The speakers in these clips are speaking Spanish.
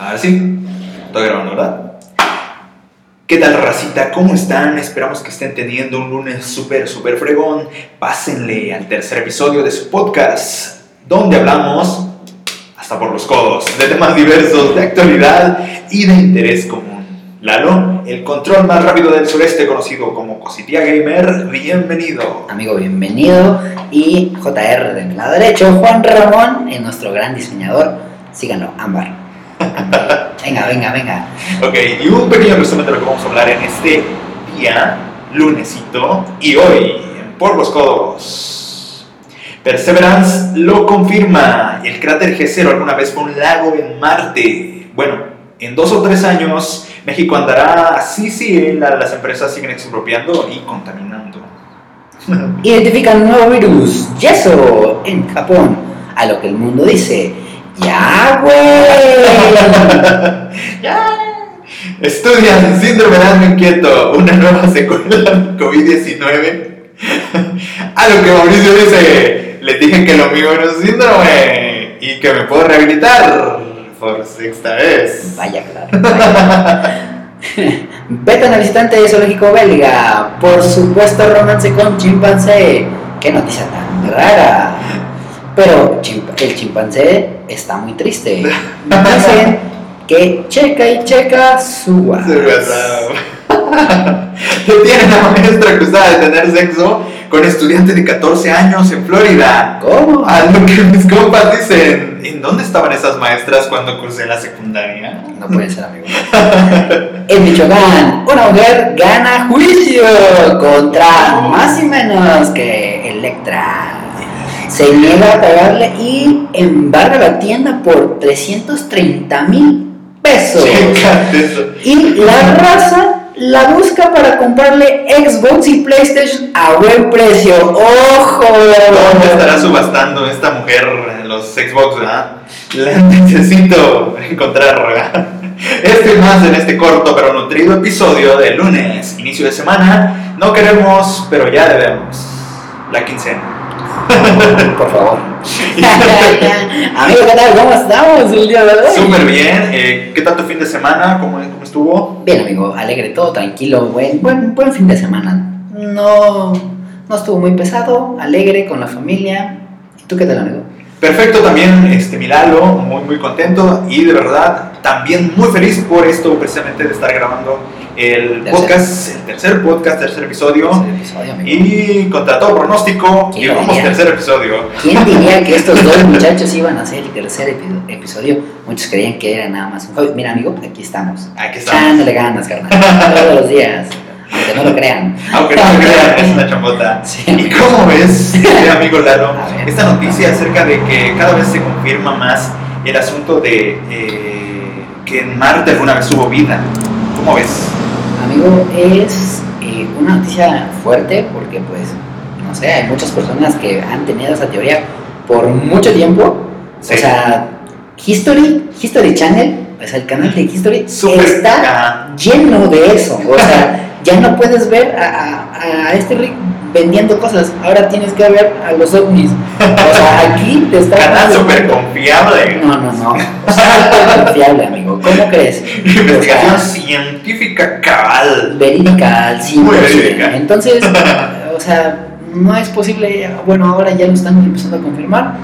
Ahora sí, estoy grabando, ¿verdad? ¿Qué tal, racita? ¿Cómo están? Esperamos que estén teniendo un lunes súper, súper fregón. Pásenle al tercer episodio de su podcast, donde hablamos, hasta por los codos, de temas diversos, de actualidad y de interés común. Lalo, el control más rápido del sureste, conocido como Cositía Gamer, bienvenido. Amigo, bienvenido. Y JR del lado derecho, Juan Ramón, es nuestro gran diseñador. Síganlo, Ámbar. Venga, venga, venga. Ok, y un pequeño resumen de lo que vamos a hablar en este día, lunesito, y hoy, Por los Codos. Perseverance lo confirma. El cráter G0 alguna vez fue un lago en Marte. Bueno, en dos o tres años, México andará así, sí, la- las empresas siguen expropiando y contaminando. Identifican un nuevo virus, Yeso, en Japón. A lo que el mundo dice, ya, güey. Ya. Estudian síndrome de asma inquieto, una nueva secuela del COVID-19. A lo que Mauricio dice, les dije que lo mío era un síndrome y que me puedo rehabilitar por sexta vez. Vaya, claro. vaya. Vetan al visitante de zoológico belga. Por supuesto, romance con chimpancé. Qué noticia tan rara. Pero el chimpancé está muy triste. Dicen que checa y checa su WhatsApp. Detienen a maestra acusada de tener sexo con estudiante de 14 años en Florida. ¿Cómo? A lo que mis compas dicen, ¿en dónde estaban esas maestras cuando cursé la secundaria? No puede ser, amigo. En Michoacán, una mujer gana juicio contra más y menos que Electra. Se niega a pagarle y embarga la tienda por 330 mil pesos. Y la raza la busca para comprarle Xbox y PlayStation a buen precio. ¡Ojo! ¿Dónde estará subastando esta mujer los Xbox, verdad? La necesito encontrar, ¿verdad? Este más en este corto pero nutrido episodio de lunes, inicio de semana. No queremos, pero ya debemos. La quincena. Por favor. Amigo, ¿qué tal? ¿Cómo estamos el día de hoy? Súper bien. Eh, ¿Qué tal tu fin de semana? ¿Cómo, cómo estuvo? Bien, amigo, alegre, todo tranquilo, buen, buen, buen fin de semana. No, no estuvo muy pesado, alegre con la familia. ¿Y tú qué tal, amigo? Perfecto también, este Milalo, muy muy contento y de verdad también muy feliz por esto precisamente de estar grabando el Tercer. podcast, el tercer podcast, tercer episodio. Tercer episodio. Y contra todo pronóstico, ¿Quién y lo vamos diría? tercer episodio. ¿Quién diría que estos dos muchachos iban a hacer el tercer epi- episodio? Muchos creían que era nada más un juego. Mira, amigo, aquí estamos. Aquí estamos. Echándole ganas, carnal. Todos los días. Aunque no lo crean. Aunque no me crean, es una chambota. Sí. ¿Y cómo ves, amigo Lalo, ver. esta noticia acerca de que cada vez se confirma más el asunto de eh, que en Marte alguna vez hubo vida? ¿Cómo ves? Amigo, es eh, una noticia fuerte porque, pues, no sé, hay muchas personas que han tenido esa teoría por mucho tiempo. Sí. O sea, History, History Channel, o sea, el canal de History está lleno de eso. O sea, ya no puedes ver a, a- a este Rick vendiendo cosas. Ahora tienes que ver a los ovnis. O sea, aquí te está. Canal súper confiable. No, no, no. Súper confiable, amigo. ¿Cómo crees? Investigación O sea, científica cabal. verídica al 100%. Muy verídica. Entonces, o sea, no es posible, bueno, ahora ya lo están empezando a confirmar,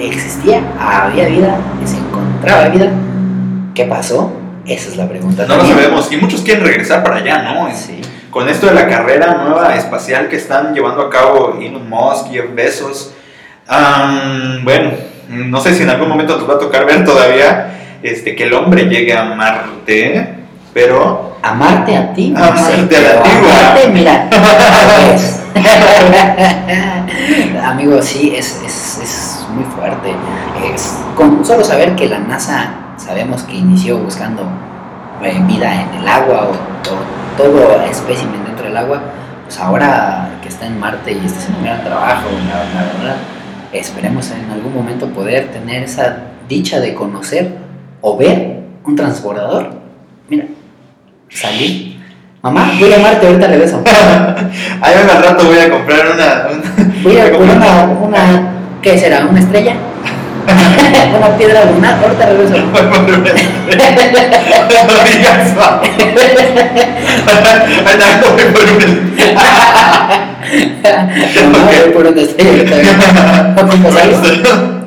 existía, había vida, se encontraba vida. ¿Qué pasó? Esa es la pregunta. No lo sabemos. Y muchos quieren regresar para allá, ¿no? Sí. Con esto de la carrera nueva espacial que están llevando a cabo Elon Musk y Jeff Bezos. am, bueno, no sé si en algún momento nos va a tocar ver todavía este, que el hombre llegue a Marte, pero Amarte a ti, no Amarte sé, a la antigua. amarte, mira, pues. Amigo, sí, es, es, es muy fuerte. Es, con solo saber que la NASA sabemos que inició buscando eh, vida en el agua o, o todo espécimen dentro del agua, pues ahora que está en Marte y está haciendo un gran trabajo, la, la verdad, esperemos en algún momento poder tener esa dicha de conocer o ver un transbordador. Mira, salir. Mamá, voy a Marte, ahorita regreso. ahí al rato voy a comprar una. una- Voy a voy por comprar una, una, ¿qué será? ¿Una estrella? una piedra lunar, ahorita regreso. no digas Anda, voy por un. No, voy por ahorita. ¿Cómo salgo?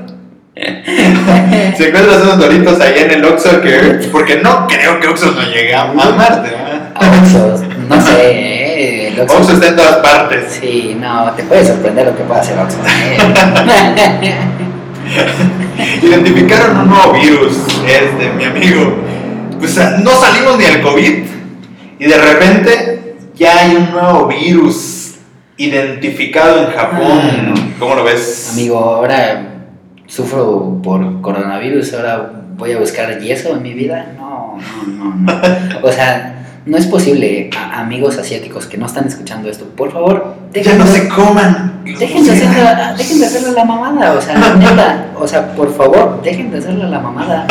Si encuentras unos doritos ahí en el Oxxo, que, porque no creo que Oxxo no llegue a Marte, ¿verdad? Oxxos, no sé, eh, el Oxxo. Oxxo está en todas partes. Sí, no, te puede sorprender lo que puede hacer Oxxo. Identificaron un nuevo virus, este, mi amigo. Pues no salimos ni al COVID y de repente ya hay un nuevo virus identificado en Japón. ¿Cómo lo ves? Amigo, ahora sufro por coronavirus, ahora voy a buscar yeso en mi vida. No, no, no, no. O sea, no es posible, a- amigos asiáticos que no están escuchando esto, por favor, Ya dejen, no se coman. dejen de hacerle, dejen de hacerle la mamada, o sea, neta, o sea, por favor, dejen de hacerle la mamada.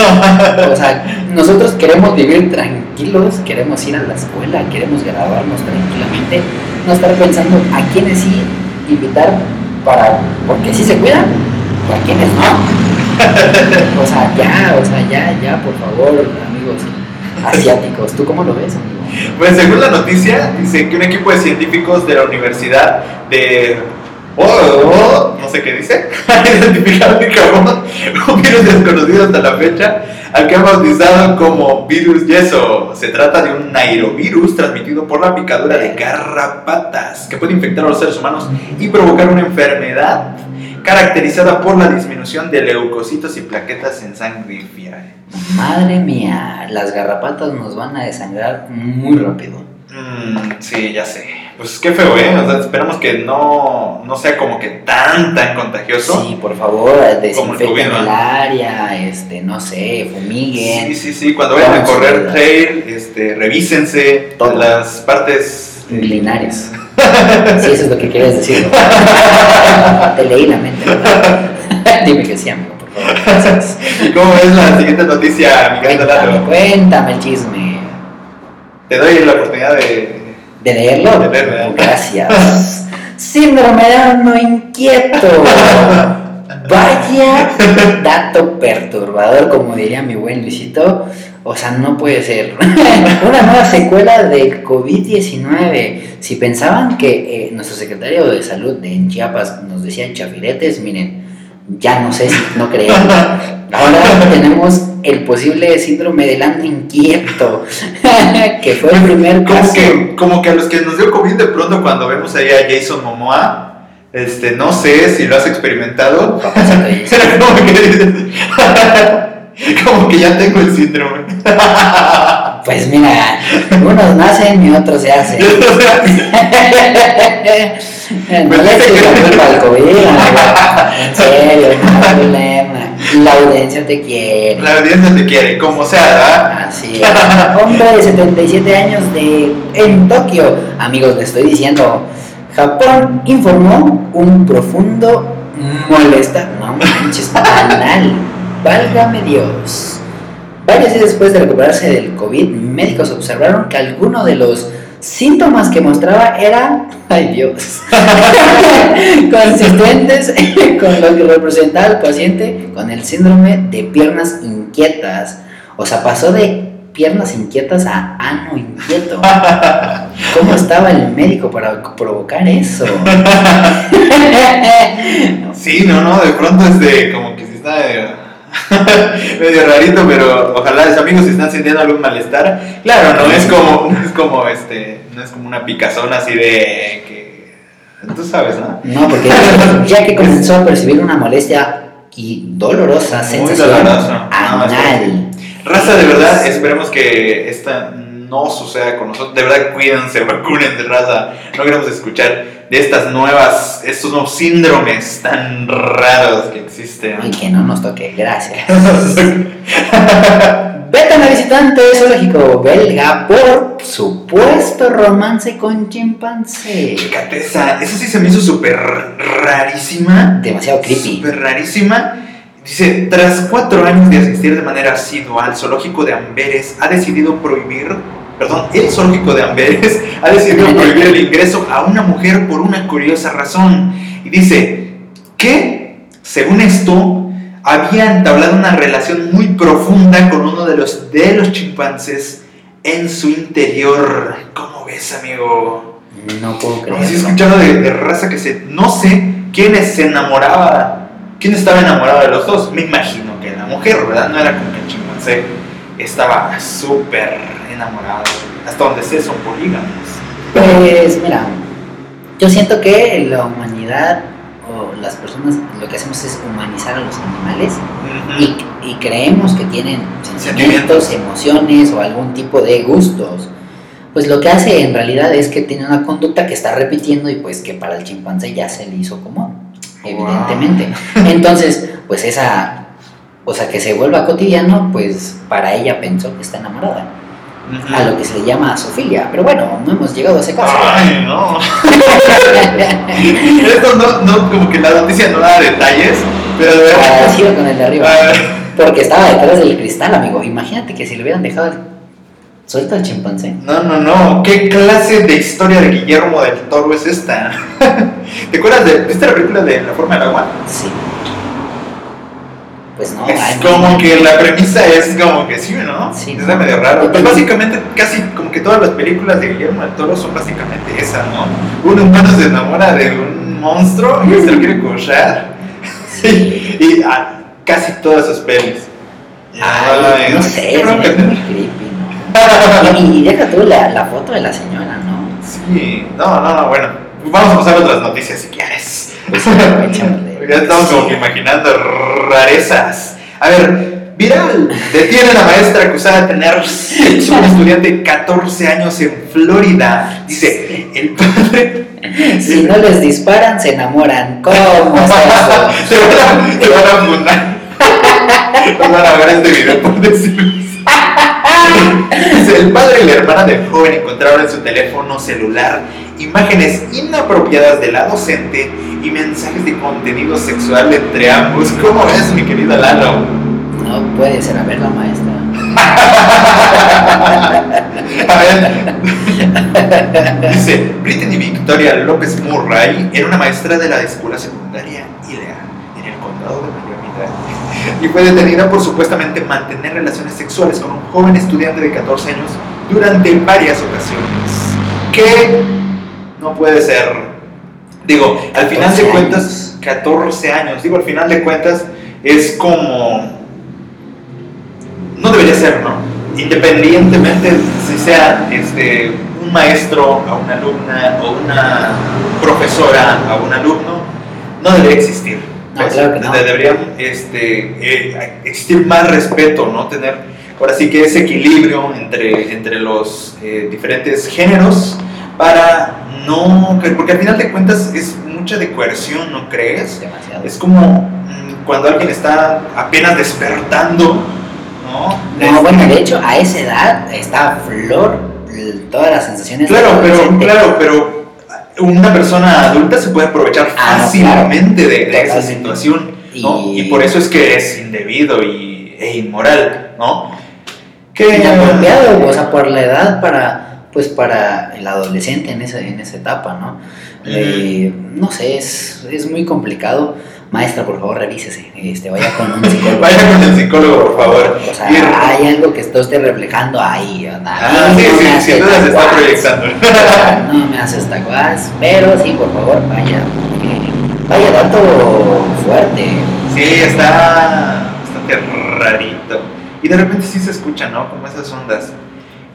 O sea, nosotros queremos vivir tranquilos, queremos ir a la escuela, queremos graduarnos tranquilamente, no estar pensando a quiénes sí invitar para, porque sí se cuidan, y a quiénes no. O sea, ya, o sea, ya, ya, por favor, amigos asiáticos, ¿tú cómo lo ves, amigo? Pues según la noticia, dice que un equipo de científicos de la Universidad de... Oh, no sé qué dice, identificado un virus desconocido hasta la fecha, al que han bautizado como virus yeso. Se trata de un nairovirus transmitido por la picadura de garrapatas, que puede infectar a los seres humanos y provocar una enfermedad caracterizada por la disminución de leucocitos y plaquetas en sangre fiebre. Madre mía, las garrapatas nos van a desangrar muy rápido. Mm, sí, ya sé. Pues qué feo, ¿eh? O sea, esperamos que no, no sea como que tan, tan contagioso. Sí, por favor, el desinfecten el ¿no? área, este, no sé, fumiguen. Sí, sí, sí. Cuando vayan a correr trail, este, revísense Todo. las partes. Linares. Sí, eso es lo que querías decir. Te leí la mente. Dime que sí, amigo, por favor. Gracias. ¿Cómo es la siguiente noticia, Miguel Cuéntame, cuéntame el chisme. Te doy la oportunidad de. ¿De leerlo? De leerlo. Gracias. Síndrome de ano inquieto. Vaya dato perturbador, como diría mi buen Luisito. O sea, no puede ser. Una nueva secuela del COVID-19. Si pensaban que eh, nuestro secretario de salud de en Chiapas nos decía chafiretes, miren, ya no sé si no creen. Ahora tenemos el posible síndrome del ano inquieto, que fue el primer Como caso. que, como que a los que nos dio COVID de pronto cuando vemos ahí a Jason Momoa, este, no sé si lo has experimentado. Pero como que ya tengo el síndrome. Pues mira, unos nacen y otros se hacen. no le la culpa al COVID. En serio, no hay problema. La audiencia te quiere. La audiencia te quiere, como sea, ¿verdad? Así es. Hombre de 77 años de en Tokio. Amigos, les estoy diciendo. Japón informó un profundo molesta. No manches, anal. Válgame Dios. Varios días después de recuperarse del COVID, médicos observaron que alguno de los síntomas que mostraba eran, ay Dios, consistentes con lo que representaba el paciente con el síndrome de piernas inquietas. O sea, pasó de piernas inquietas a ano inquieto. ¿Cómo estaba el médico para provocar eso? Sí, no, no, de pronto es de como que sí está medio, medio rarito, pero ojalá los amigos si están sintiendo algún malestar. Claro, no es como, no es como este, no es como una picazón así de que tú sabes, ¿no? No, porque ya que comenzó a percibir una molestia y dolorosa Muy sensación. No, anal. Raza, de verdad, esperemos que esta no suceda con nosotros. De verdad, cuídense, vacunen de raza. No queremos escuchar de estas nuevas, estos nuevos síndromes tan raros que existen. Ay, que no nos toque, gracias. Vetan a visitante zoológico belga por supuesto romance con chimpancé. Fíjate, esa, esa sí se me hizo súper rarísima. Demasiado creepy. Súper rarísima. Dice, tras cuatro años de asistir de manera asidua al zoológico de Amberes, ha decidido prohibir, perdón, el zoológico de Amberes ha decidido prohibir el ingreso a una mujer por una curiosa razón. Y dice que, según esto, había entablado una relación muy profunda con uno de los, de los chimpancés en su interior. ¿Cómo ves, amigo? No puedo creerlo. Así escuchando de, de raza que se... No sé quiénes se enamoraba, quién estaba enamorado de los dos. Me imagino que la mujer, ¿verdad? No era como que el chimpancé estaba súper enamorado. Hasta donde sé son polígamos. Pues mira, yo siento que la humanidad o las personas lo que hacemos es humanizar a los animales y, y creemos que tienen sentimientos, emociones o algún tipo de gustos. Pues lo que hace en realidad es que tiene una conducta que está repitiendo y pues que para el chimpancé ya se le hizo común, evidentemente. Entonces, pues esa, o sea, que se vuelva cotidiano, pues para ella pensó que está enamorada. A lo que se le llama zoofilia. Pero bueno, no hemos llegado a ese caso. Ay, no. Esto no, no, como que la noticia no da detalles, pero de verdad. Con el de arriba. Ah, Porque estaba detrás del cristal, amigo. Imagínate que si le hubieran dejado el... suelto al chimpancé. No, no, no. ¿Qué clase de historia de Guillermo del Toro es esta? ¿Te acuerdas de. ¿Viste la película de La forma del agua? Sí. Pues no. es ay, como no. que la premisa es como que sí, ¿no? Sí. Es medio raro. Pues básicamente, casi como que todas las películas de Guillermo del Toro son básicamente esa, ¿no? Un humano se enamora de un monstruo y se lo quiere cochar. Sí. y ah, casi todas sus pelis. Ay, no sé, qué es muy creepy. Y, y deja tú la, la foto de la señora, ¿no? Sí, no, no, no, bueno. Vamos a pasar a otras noticias si quieres. Pues ya estamos como que imaginando rarezas. A ver, viral. Detienen a la maestra acusada de tener sexo un estudiante de 14 años en Florida. Dice, el padre. Si no les disparan, se enamoran. ¿Cómo es eso? Se van a, van van a ver este video por decirlo. El padre y la hermana del joven encontraron en su teléfono celular imágenes inapropiadas de la docente y mensajes de contenido sexual entre ambos. ¿Cómo ves, mi querido Lalo? No puede ser, a ver la maestra. A ver. Dice, Brittany Victoria López Murray era una maestra de la escuela secundaria ILEA en el condado de Miami y fue detenida por supuestamente mantener relaciones sexuales con un joven estudiante de 14 años durante varias ocasiones. ¿Qué? No puede ser. Digo, al final de 14 cuentas, 14 años, digo, al final de cuentas es como... No debería ser, ¿no? Independientemente si sea este, un maestro a una alumna o una profesora a un alumno, no debería existir. No, claro que no. Este, eh, existir más respeto, ¿no? Tener ahora sí que ese equilibrio entre, entre los eh, diferentes géneros para no... Porque al final de cuentas es mucha de coerción, ¿no crees? Demasiado. Es como mm, cuando alguien está apenas despertando, ¿no? No, Este, bueno, de hecho, a esa edad está a flor todas las sensaciones. Claro, pero, claro, pero una persona adulta se puede aprovechar Ah, fácilmente de, de esa Totalmente. ¿No? Y... Por eso es que es indebido y, e inmoral, ¿no? Que inapropiado, o sea, por la edad para, pues para el adolescente en esa, en esa etapa, ¿no? Eh, no sé, es, es muy complicado. Maestra, por favor, revísese, este, vaya con un psicólogo. Vaya con el psicólogo, por favor. O sea, hay algo que esto esté reflejando ahí, ¿verdad? Ah, sí, no sí, sin hace duda se está proyectando. No me hace tacuas, pero sí, por favor, vaya. Vaya dato fuerte. Sí, está bastante rarito. Y de repente sí se escucha, ¿no? Como esas ondas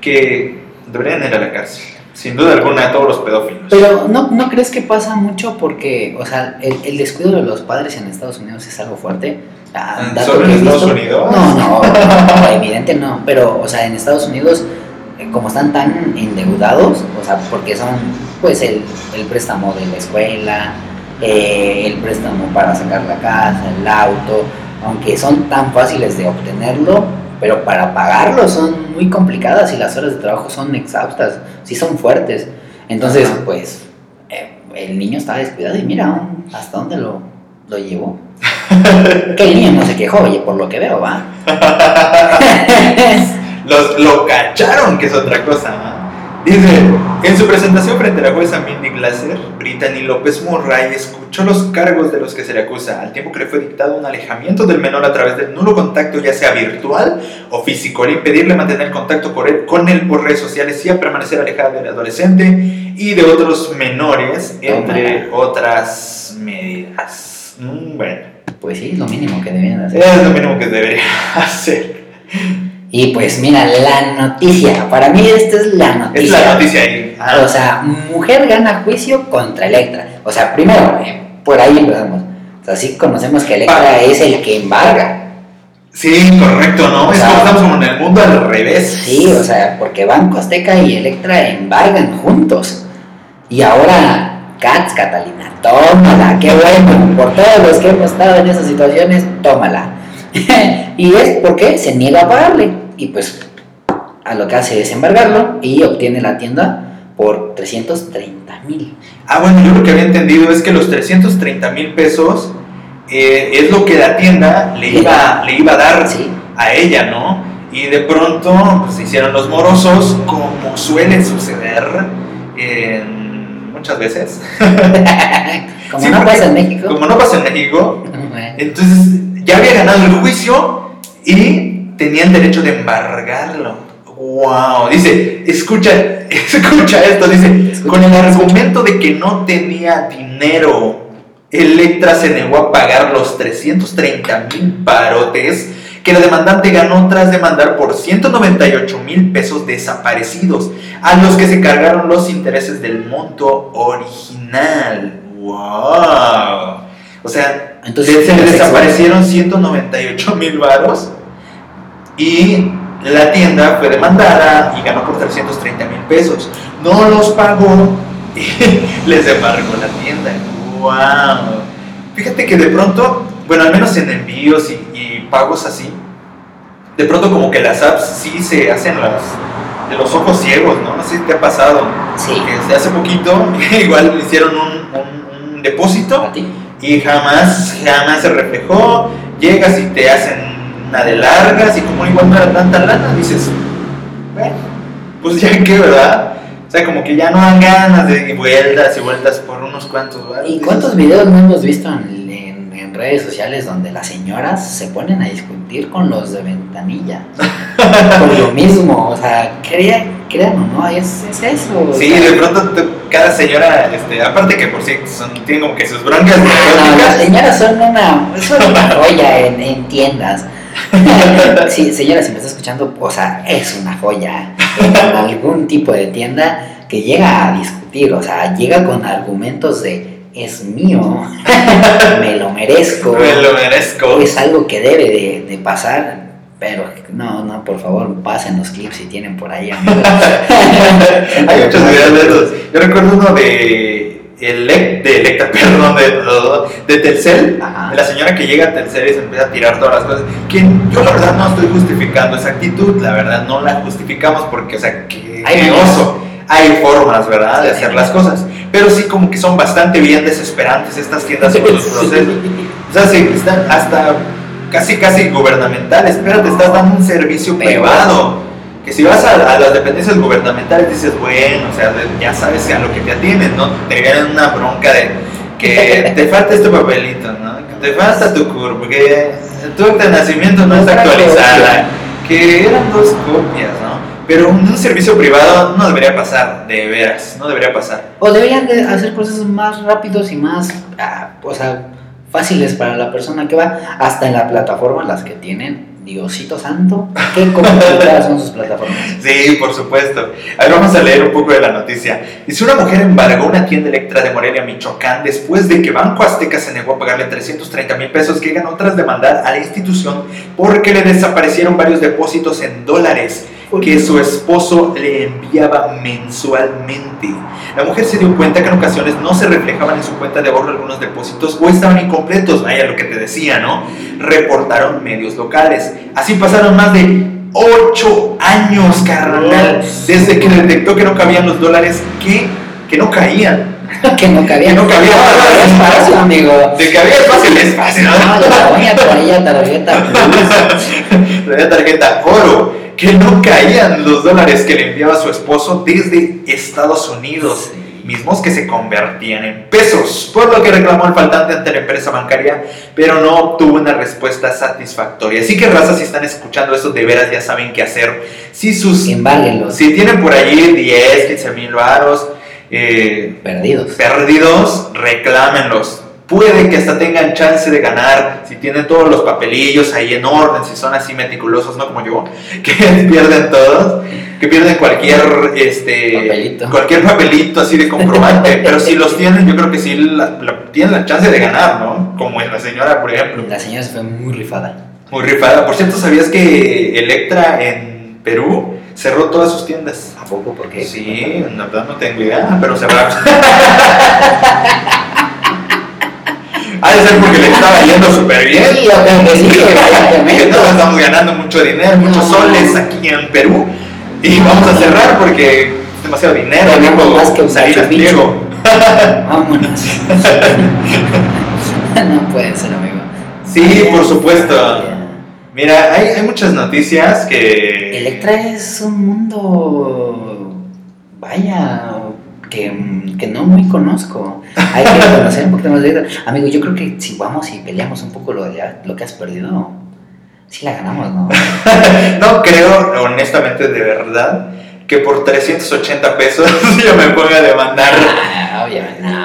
que deberían ir a la cárcel. Sin duda alguna, todos los pedófilos. Pero ¿no, ¿no crees que pasa mucho porque, o sea, el, el descuido de los padres en Estados Unidos es algo fuerte? Ah, ¿Solo en Estados visto- Unidos? No, no, no, evidente no. Pero, o sea, en Estados Unidos, eh, como están tan endeudados, o sea, porque son, pues, el, el préstamo de la escuela, eh, el préstamo para sacar la casa, el auto, aunque son tan fáciles de obtenerlo, pero para pagarlo son muy complicadas y las horas de trabajo son exhaustas, sí son fuertes. Entonces, Ajá. pues, eh, el niño estaba descuidado y mira hasta dónde lo, lo llevó. que el niño no se quejó, oye, por lo que veo, va. Los, lo cacharon, que es otra cosa. ¿no? Dice, en su presentación frente a la jueza Mindy Glaser, Brittany López Murray escuchó los cargos de los que se le acusa, al tiempo que le fue dictado un alejamiento del menor a través del nulo contacto, ya sea virtual o físico, al impedirle mantener contacto con él, con él por redes sociales y a permanecer alejada del adolescente y de otros menores, entre Tómala. otras medidas. Mm, bueno, Pues sí, es lo mínimo que debían hacer. es lo mínimo que debería hacer. Y pues mira, la noticia, para mí esta es la noticia. Es la noticia ahí. Ah. O sea, mujer gana juicio contra Electra. O sea, primero, eh, por ahí empezamos. O sea, sí conocemos que Electra Pa- es el que embarga. Sí, correcto, ¿no? O es sea, como estamos en el mundo al revés. Sí, o sea, porque Banco Azteca y Electra embargan juntos. Y ahora, Cats, Catalina, tómala, qué bueno. Por todos los que hemos estado en esas situaciones, tómala. y es porque se niega a pagarle. Y pues, a lo que hace es embargarlo y obtiene la tienda por 330 mil. Ah, bueno, yo lo que había entendido es que los 330 mil pesos eh, es lo que la tienda le iba, le iba a dar Sí. a ella, ¿no? Y de pronto pues, se hicieron los morosos, como suele suceder en muchas veces. Como Sí, no porque- pasa en México. Como no pasa en México, entonces ya había ganado el juicio y tenían derecho de embargarlo. Wow, dice, escucha, escucha esto, dice, Escucha, con el argumento de que no tenía dinero, Electra se negó a pagar los 330 mil parotes que la demandante ganó tras demandar por 198 mil pesos desaparecidos, a los que se cargaron los intereses del monto original. ¡Wow! O sea, Entonces, se, desaparecieron 198 mil varos y la tienda fue demandada y ganó por 330 mil pesos. No los pagó y les embargó la tienda. ¡Wow! Fíjate que de pronto, bueno, al menos en envíos y, y pagos así, de pronto como que las apps sí se hacen las de los ojos ciegos, ¿no? No sé si te ha pasado. Sí. Hace poquito igual le hicieron un, un- un depósito ¿A ti? Y jamás, jamás se reflejó. Llegas y te hacen una de largas y como igual no era tanta lana, dices, bueno, pues ya que, ¿verdad? O sea, como que ya no dan ganas de vueltas y vueltas por unos cuantos. ¿Y cuántos videos no hemos visto en, en redes sociales donde las señoras se ponen a discutir con los de ventanilla? Por lo mismo, o sea, crean, crean o no, es, es eso. Sí, sea, de pronto tú- cada señora, este, aparte que por sí son, tienen como que sus broncas no, las señoras son una, son una joya en, en tiendas. Sí, señora, si me está escuchando, o sea, es una joya en algún tipo de tienda que llega a discutir, o sea, llega con argumentos de es mío, me lo merezco. Me lo merezco. es algo que debe de, de pasar, pero no, no, por favor, pasen los clips si tienen por ahí. Hay muchos videos de esos. Yo recuerdo uno de, Elec- de Electra, perdón, de, de Telcel, Ajá. de la señora que llega a Telcel y se empieza a tirar todas las cosas. Que yo la verdad no estoy justificando esa actitud, la verdad no la justificamos porque, o sea, que Hay qué oso. Hay formas, ¿verdad?, de hacer las cosas. Pero sí como que son bastante bien desesperantes estas tiendas con los procesos. O sea, sí, están hasta casi, casi gubernamentales. Espérate, estás dando un servicio privado. Que si vas a, a las dependencias gubernamentales dices, bueno, o sea, ya sabes a lo que te atienden, ¿no? Te vienen una bronca de que te falta este papelito, ¿no? Que te falta tu CURP, que tu acta de nacimiento no está actualizada, que eran dos copias, ¿no? Pero un, servicio privado no debería pasar, de veras, no debería pasar. O deberían de hacer procesos más rápidos y más, ah, o sea, fáciles para la persona que va, hasta en la plataforma las que tienen. Diosito santo, qué complicadas son sus plataformas. Sí, por supuesto. A ver, vamos a leer un poco de la noticia. Dice, una mujer embargó una tienda Electra de Morelia, Michoacán, después de que Banco Azteca se negó a pagarle 330 mil pesos que ganó tras demandar a la institución porque le desaparecieron varios depósitos en dólares que su esposo le enviaba mensualmente. La mujer se dio cuenta que en ocasiones no se reflejaban en su cuenta de ahorro algunos depósitos o estaban incompletos, vaya lo que te decía, ¿no? Reportaron medios locales. Así pasaron más de 8 años, carnal, desde que detectó que no cabían los dólares que, que no caían. que no cabía. Que no cabía. No, es fácil, amigo. De que había espacio, es fácil, No, ¿no? doña traía tarjeta. Traía tarjeta oro, que no caían los dólares que le enviaba su esposo desde Estados Unidos. Sí. Mismos que se convertían en pesos, por lo que reclamó el faltante ante la empresa bancaria, pero no obtuvo una respuesta satisfactoria. Así que, raza, si están escuchando esto, de veras ya saben qué hacer. Si sus si tienen por allí 10, 15 mil varos eh, Perdidos. perdidos, reclámenlos. Puede que hasta tengan chance de ganar si tienen todos los papelillos ahí en orden, si son así meticulosos, no como yo, que pierden todos, que pierden cualquier este Papelito. cualquier papelito así de comprobante, pero si los tienen, yo creo que sí la- la- tienen la chance de ganar, ¿no? Como en la señora, por ejemplo. La señora se fue muy rifada. Muy rifada. Por cierto, ¿sabías que Electra en Perú cerró todas sus tiendas? ¿A poco? ¿Por qué? Sí, la verdad no tengo idea, pero cerraron. Ha de ser porque le estaba yendo súper bien. Sí, yo creo que sí, Que evidentemente. todos estamos ganando mucho dinero, muchos soles aquí en Perú. Y vamos a cerrar porque es demasiado dinero. Dijo más que Picchu. Pliego. Vámonos. no puede ser, amigo. Sí, por supuesto. Mira, hay, hay muchas noticias que. Electra es un mundo. Vaya. Que, que no muy conozco. Hay que conocer un poquito más de Electra. Amigo, yo creo que si vamos y peleamos un poco lo, de, lo que has perdido, sí la ganamos, ¿no? No creo, honestamente, de verdad, que por 380 pesos yo me ponga a demandar Ah,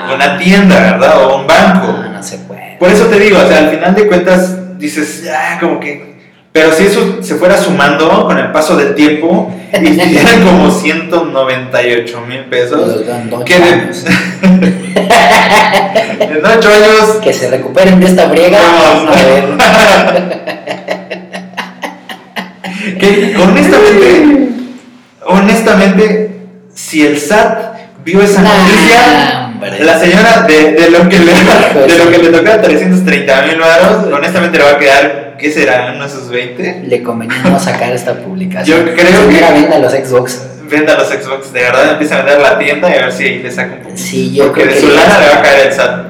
no. una tienda, ¿verdad? O un banco. No, no se puede. Por eso te digo, o sea, al final de cuentas dices, ya, como que. Pero si eso se fuera sumando con el paso del tiempo y eran como 198 mil pesos, ¿qué de- 8 años Que se recuperen de esta briega. Vamos. Vamos a ver. que honestamente, honestamente, si el SAT vio esa Nah, noticia, la señora de, de lo que le de lo que le tocaba 330 mil varos, honestamente le va a quedar, ¿qué será? ¿Unos sus 20? Le convenía no sacar esta publicación. Yo creo que- venda los Xbox. Venda los Xbox, de verdad empieza a vender la tienda y a ver si ahí le saca un poco. Sí, yo Porque creo de que. su lana le va a caer el SAT.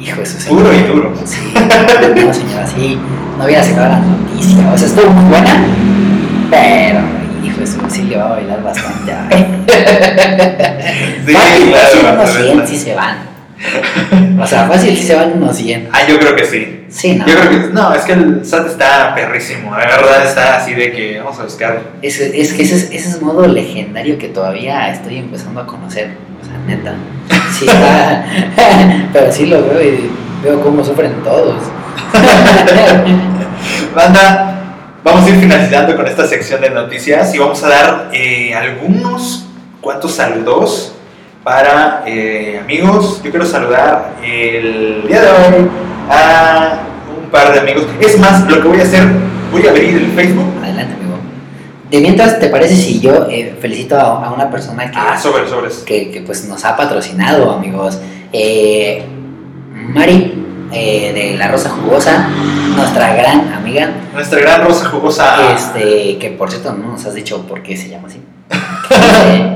Hijo su Puro señora. y duro. Sí, no, señora, sí. No hubiera sacado la noticia. O sea, estuvo muy buena. Pero, sí le va a bailar bastante. Sí, fácil, claro, fácil, unos se 100 ve. sí se van. O sea, fácil sí se van unos 100. Ah, yo creo que sí. Sí, no. Yo creo que no, es que el SAT está perrísimo, de verdad está así de que vamos a buscar. Ese- es que ese es, ese es modo legendario que todavía estoy empezando a conocer. O sea, neta. Sí está. Pero sí lo veo y veo cómo sufren todos. Banda, vamos a ir finalizando con esta sección de noticias y vamos a dar eh, algunos cuantos saludos para eh, amigos. Yo quiero saludar el día de hoy a un par de amigos. Es más, lo que voy a hacer, voy a abrir el Facebook. Adelante, amigo. De mientras, ¿te parece si yo eh, felicito a, a una persona que, Ah, que, que, pues nos ha patrocinado, amigos? Eh, Mari, eh, de La Rosa Jugosa, nuestra gran amiga, Nuestra gran rosa jugosa. este, que por cierto no nos has dicho por qué se llama así.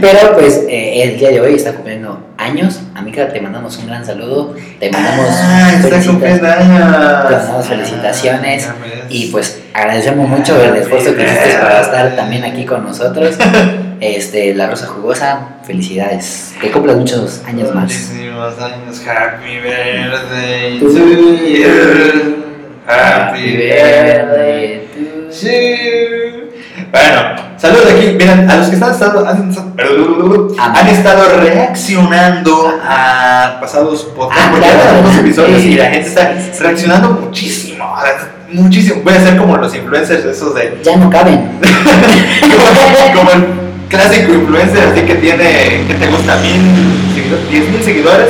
Pero pues eh, el día de hoy está cumpliendo años. Amiga, te mandamos un gran saludo. Te mandamos ah, está felicita- cumpliendo años. Te mandamos felicitaciones. Ah, ves. Y pues agradecemos mucho el esfuerzo que hiciste para estar también aquí con nosotros. Este, la Rosa Jugosa, felicidades. Que cumplas muchos años más. Muchísimos años. Happy birthday To you. Happy birthday to you. Bueno, saludos de aquí. Miren, a los que están, estado- han, han estado reaccionando a pasados podcasts. Ah, porque tenemos episodios y la gente está reaccionando muchísimo. Muchísimo. Voy a ser como los influencers esos de Ya no caben. como, como el clásico influencer así que tiene, que te gusta? Mil seguidores, diez mil seguidores,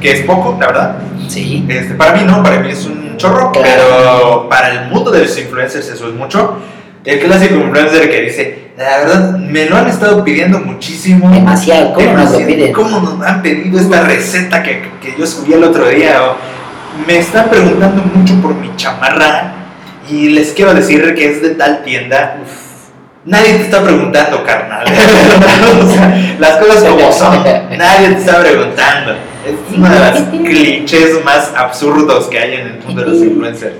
que es poco, la verdad. Sí. Este, para mí no, para mí es un chorro, Claro. pero para el mundo de los influencers eso es mucho. El clásico influencer que dice, la verdad, me lo han estado pidiendo muchísimo. Demasiado. ¿Cómo nos lo piden? ¿Cómo nos han pedido esta receta que, que yo subí el otro día? O, me están preguntando mucho por mi chamarra y les quiero decir que es de tal tienda. Nadie te está preguntando, carnal. O sea, las cosas como son. Nadie te está preguntando. Es uno de los clichés más absurdos que hay en el mundo de los influencers.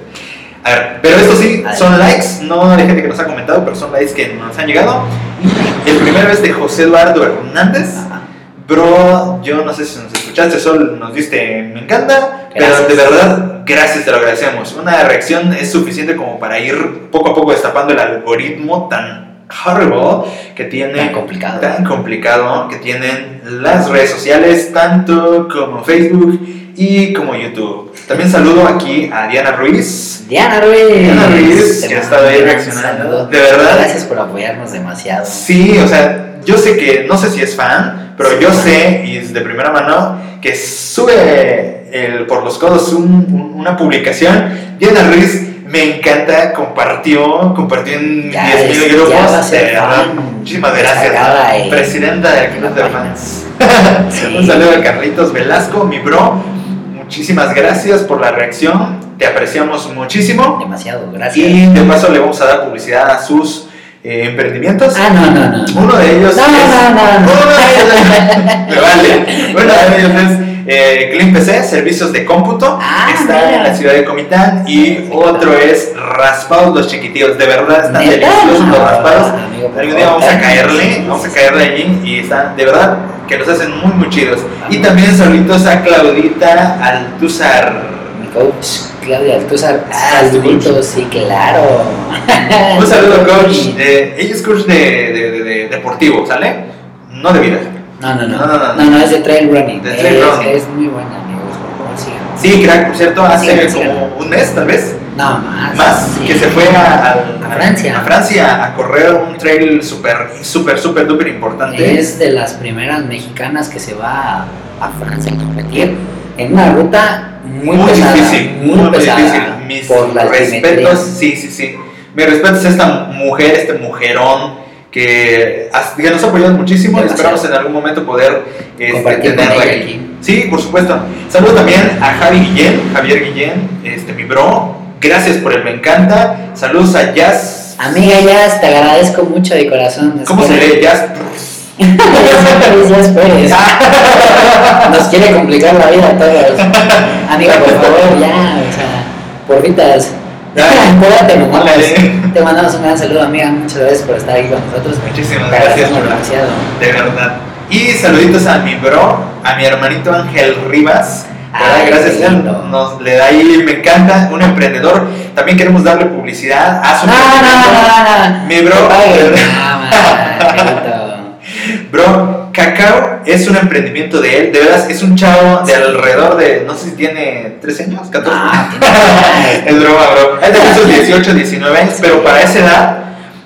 A ver, pero esto sí, son likes, no de gente que nos ha comentado, pero son likes que nos han llegado. El primero es de José Eduardo Hernández. Bro, yo no sé si nos escuchaste, solo nos diste me encanta, pero de verdad, gracias, te lo agradecemos. Una reacción es suficiente como para ir poco a poco destapando el algoritmo tan horrible que tiene, Tan complicado. tan complicado que tienen las redes sociales, tanto como Facebook y como YouTube. También saludo aquí a Diana Ruiz. Diana Ruiz. Diana Ruiz, que ha estado ahí reaccionando. De verdad. Gracias por apoyarnos demasiado. Sí, o sea, yo sé que, no sé si es fan, pero yo sé, y es de primera mano, que sube el, por los codos un- un- una publicación. Diana Ruiz me encanta, compartió, compartió en Ya 10 es- mil ya grupos. de verdad. Muchísimas gracias, en- presidenta del Club de. Fans. Sí. Un saludo a Carlitos Velasco, mi bro. Muchísimas gracias por la reacción, te apreciamos muchísimo. Demasiado, gracias. Y de paso le vamos a dar publicidad a sus eh, emprendimientos. Ah, no, no, no. Uno de ellos No, es. no, no, no. Uno de ellos Me vale. Uno de ellos es eh, Clean PC, servicios de cómputo. Ah, está mira. en la ciudad de Comitán. Y otro es Raspados los Chiquitillos. De verdad están ¿Neta? deliciosos los raspados. Algún día vamos a caerle, vamos a caerle allí. Y están, de verdad, que los hacen muy, muy chidos. Y también saluditos a Claudita Altuzar. Mi coach Claudia Altúzar. Ah, Saluditos, sí, claro. Un saludo, coach. Eh, ella es coach de, de- de- de deportivo, ¿sale? No de vida. No, no, no. No, no, no. No, no, es de trail running. De es, trail running. es muy buena, amigos. Por. Sí, crack, por cierto, hace síganla. como un mes tal vez, No, más. más, sí. que se fue a, al- A Francia. a Francia a correr un trail súper, súper, súper, súper importante. Es de las primeras mexicanas que se va a, a Francia a competir en una ruta muy, muy pesada. difícil, muy, muy, pesada. difícil. Mis por respetos, sí, sí, sí. Mis respetos a esta mujer, este mujerón que, has- que nos ha apoyado muchísimo y esperamos en algún momento poder este, tenerla aquí. aquí. Sí, por supuesto. Saludo también a Javi Guillén, Javier Guillén, este, mi bro. Gracias por el me encanta. Saludos a Jazz. Amiga Jazz, te agradezco mucho de corazón. ¿Cómo se lee Jazz? Jazz Pérez. Nos quiere complicar la vida a todos. Amiga, por favor, ya, o sea, porritas. Ahora te mandamos, Órale. te mandamos un gran saludo, amiga. Muchas gracias por estar aquí con nosotros. Muchísimas gracias por demasiado. De verdad. Y saluditos a mi bro, a mi hermanito Ángel Rivas. Ay, Gracias, qué él nos le da ahí, me encanta, un emprendedor. También queremos darle publicidad a su No, no, no, no. Mi bro. No, manito. Bro, Cacao es un emprendimiento de él, de veras, es un chavo de alrededor de, no sé si tiene 13 años, 14. Ah, tiene- tiene sus 18, 19 años, pero para esa edad,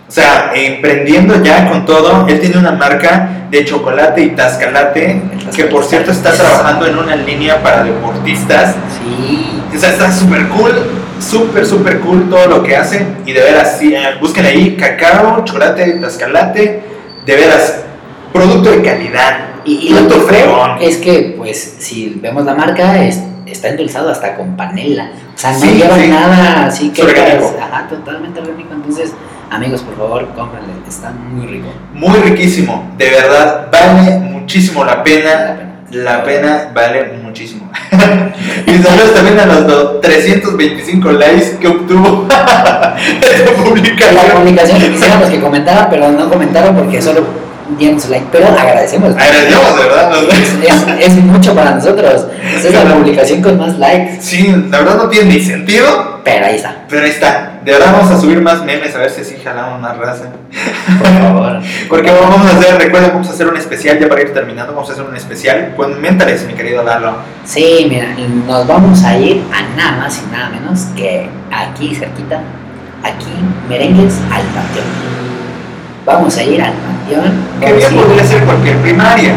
o sea, emprendiendo ya con todo, él tiene una marca de chocolate y tascalate, que por cierto está trabajando en una línea para deportistas. Sí. O sea, está súper cool, súper, súper cool todo lo que hace. Y de veras, sí, eh, busquen ahí cacao, chocolate, tascalate. De veras, producto de calidad. Y, y lo que feo es que, pues, si vemos la marca, es- está endulzado hasta con panela. O sea, no Sí, lleva sí. nada así que. Es. Ajá, totalmente orgánico. Entonces, amigos, por favor, cómprenle. Está muy rico. Muy riquísimo. De verdad, vale muchísimo la La pena. La pena vale muchísimo. y saludos también a los do- 325 likes que obtuvo esta La publicación. que quisiéramos que comentaran, pero no comentaron porque solo dieron su like. Pero agradecemos. Agradecemos, de verdad. Es, es mucho para nosotros. Esa es la publicación con más likes. Sí, la verdad no tiene ni sentido, Pero ahí está. pero ahí está. De verdad vamos a subir más memes a ver si así jalamos más raza. Por favor. Porque vamos a hacer, recuerden, vamos a hacer un especial ya para ir terminando. Vamos a hacer un especial. Coméntales, mi querido Lalo. Sí, mira, nos vamos a ir a nada más y nada menos que aquí cerquita, aquí, merengues al panteón. Vamos a ir al panteón. Que bien podría ser cualquier primaria.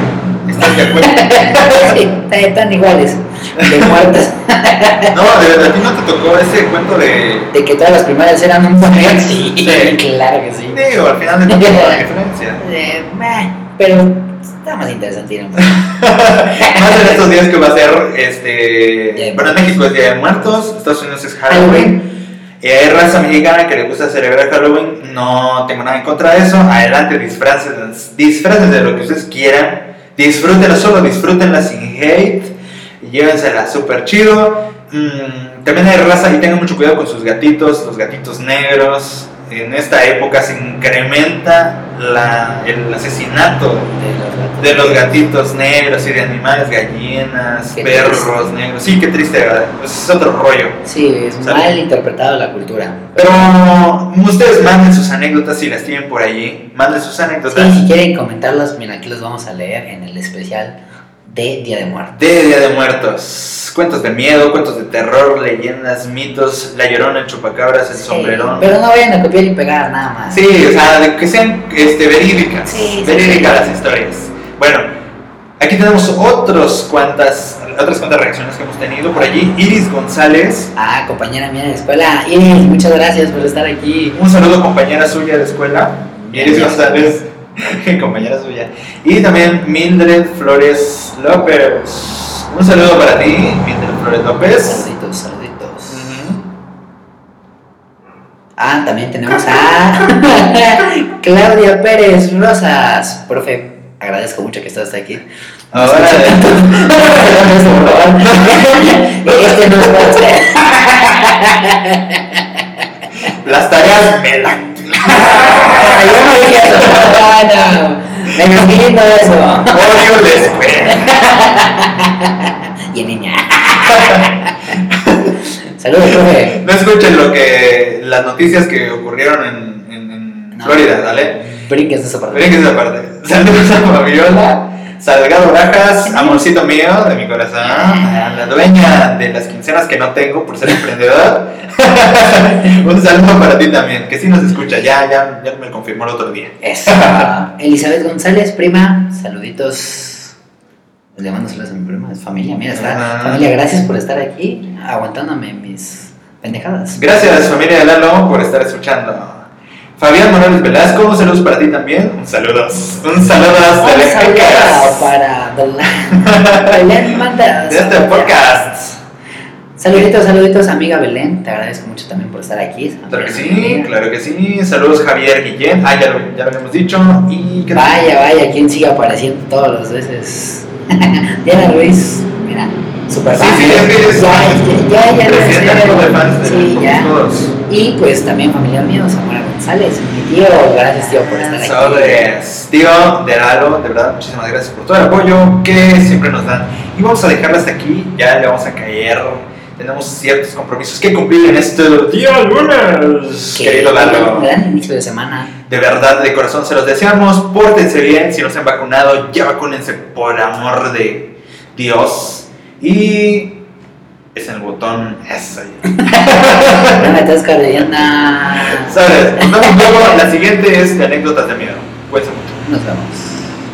¿Estás de acuerdo? sí, están iguales, de muertes. No, de verdad, a ti no te tocó ese cuento de. De que todas las primarias eran un. Sí, Sí. claro que sí. Digo, al final de todo la diferencia. Eh, pero está más interesante panteón. Más en estos días que va a ser, este. Bueno, en. México es Día de Muertos, Estados Unidos es Halloween. Y hay raza mexicana que le gusta celebrar Halloween. No tengo nada en contra de eso. Adelante, disfraces, disfraces de lo que ustedes quieran. Disfrútenla solo, disfrútenla sin hate. Llévensela súper chido. Mm, también hay raza y tengan mucho cuidado con sus gatitos, los gatitos negros. En esta época se incrementa la, el asesinato de los gatitos negros y de animales, gallinas, Qué perros triste. negros. Sí, qué triste, ¿verdad? Pues es otro rollo. Sí, es mal interpretado la cultura. Pero ustedes manden sus anécdotas si las tienen por allí. Manden sus anécdotas. Sí, si quieren comentarlos, mira, aquí los vamos a leer en el especial de Día de Muertos. De Día de Muertos. Cuentos de miedo, cuentos de terror, leyendas, mitos, la llorona, el chupacabras, el Sí, sombrerón. Pero no vayan a copiar y pegar nada más. Sí, o sea, que sean este, verídicas. Sí, verídicas sí. las historias. Bueno, aquí tenemos otros cuantas, otras cuantas reacciones que hemos tenido por allí. Iris González, Ah, compañera mía de la escuela. Iris, muchas gracias por estar aquí. un saludo compañera suya de escuela. Iris. González, compañera suya. Y también Mildred Flores López. Un saludo para ti, Mildred Flores López. Saluditos, saluditos. Ah, también tenemos a Claudia Pérez Rosas. Profe, agradezco mucho que estás aquí. Ahora, Este no es las tareas me la Yo no dije eso. Ah, no. Me imagino eso. odio la escuela. Y niña. Saludos, profe. No escuchen lo que las noticias que ocurrieron en, en- en No. Florida, ¿vale? Brinques esa parte. Miren que esa parte. Saludos a Fabiola, Salgado Rajas, amorcito mío de mi corazón, a la dueña de las quincenas que no tengo por ser emprendedor. Un saludo para ti también, que sí nos escucha, ya, ya, ya me confirmó el otro día. Eso. Elizabeth González, prima, saluditos. Le mando saludos a mi prima, es familia. Mira, está. Ah. Familia, gracias por estar aquí, aguantándome mis pendejadas. Gracias familia de Lalo por estar escuchando. Fabián Morales Velasco, un saludo para ti también. Un saludos. Un saludo Un hasta saludo Lecas. para Belén. Belén manda. De este podcast. Saluditos, saluditos, amiga Belén. Te agradezco mucho también por estar aquí. Claro que sí, claro que sí. Saludos Javier Guillén. Ah, ya lo, ya lo habíamos dicho. Y. Vaya, vaya, quien sigue apareciendo todas las veces. Diana Ruiz, mira, super Sí, fan. sí, es que es- ya, ya, ya, Sí, ya. todos. Y pues también familiar mío, Samuel González, mi tío. Gracias, tío, por estar aquí. Sobres. Tío de Lalo, de verdad, muchísimas gracias por todo el apoyo que siempre nos dan. Y vamos a dejarlo hasta aquí, ya le vamos a caer. Tenemos ciertos compromisos que cumplir en este día lunes. Que Querido un Lalo, gran inicio de semana. de verdad, de corazón se los deseamos. Pórtense bien, si no se han vacunado, ya vacúnense por amor de Dios. Y es el botón eso. No me estás cargando. ¿Sabes? Nos vemos luego. La siguiente es de anécdotas de miedo. Cuídense mucho. Nos vemos.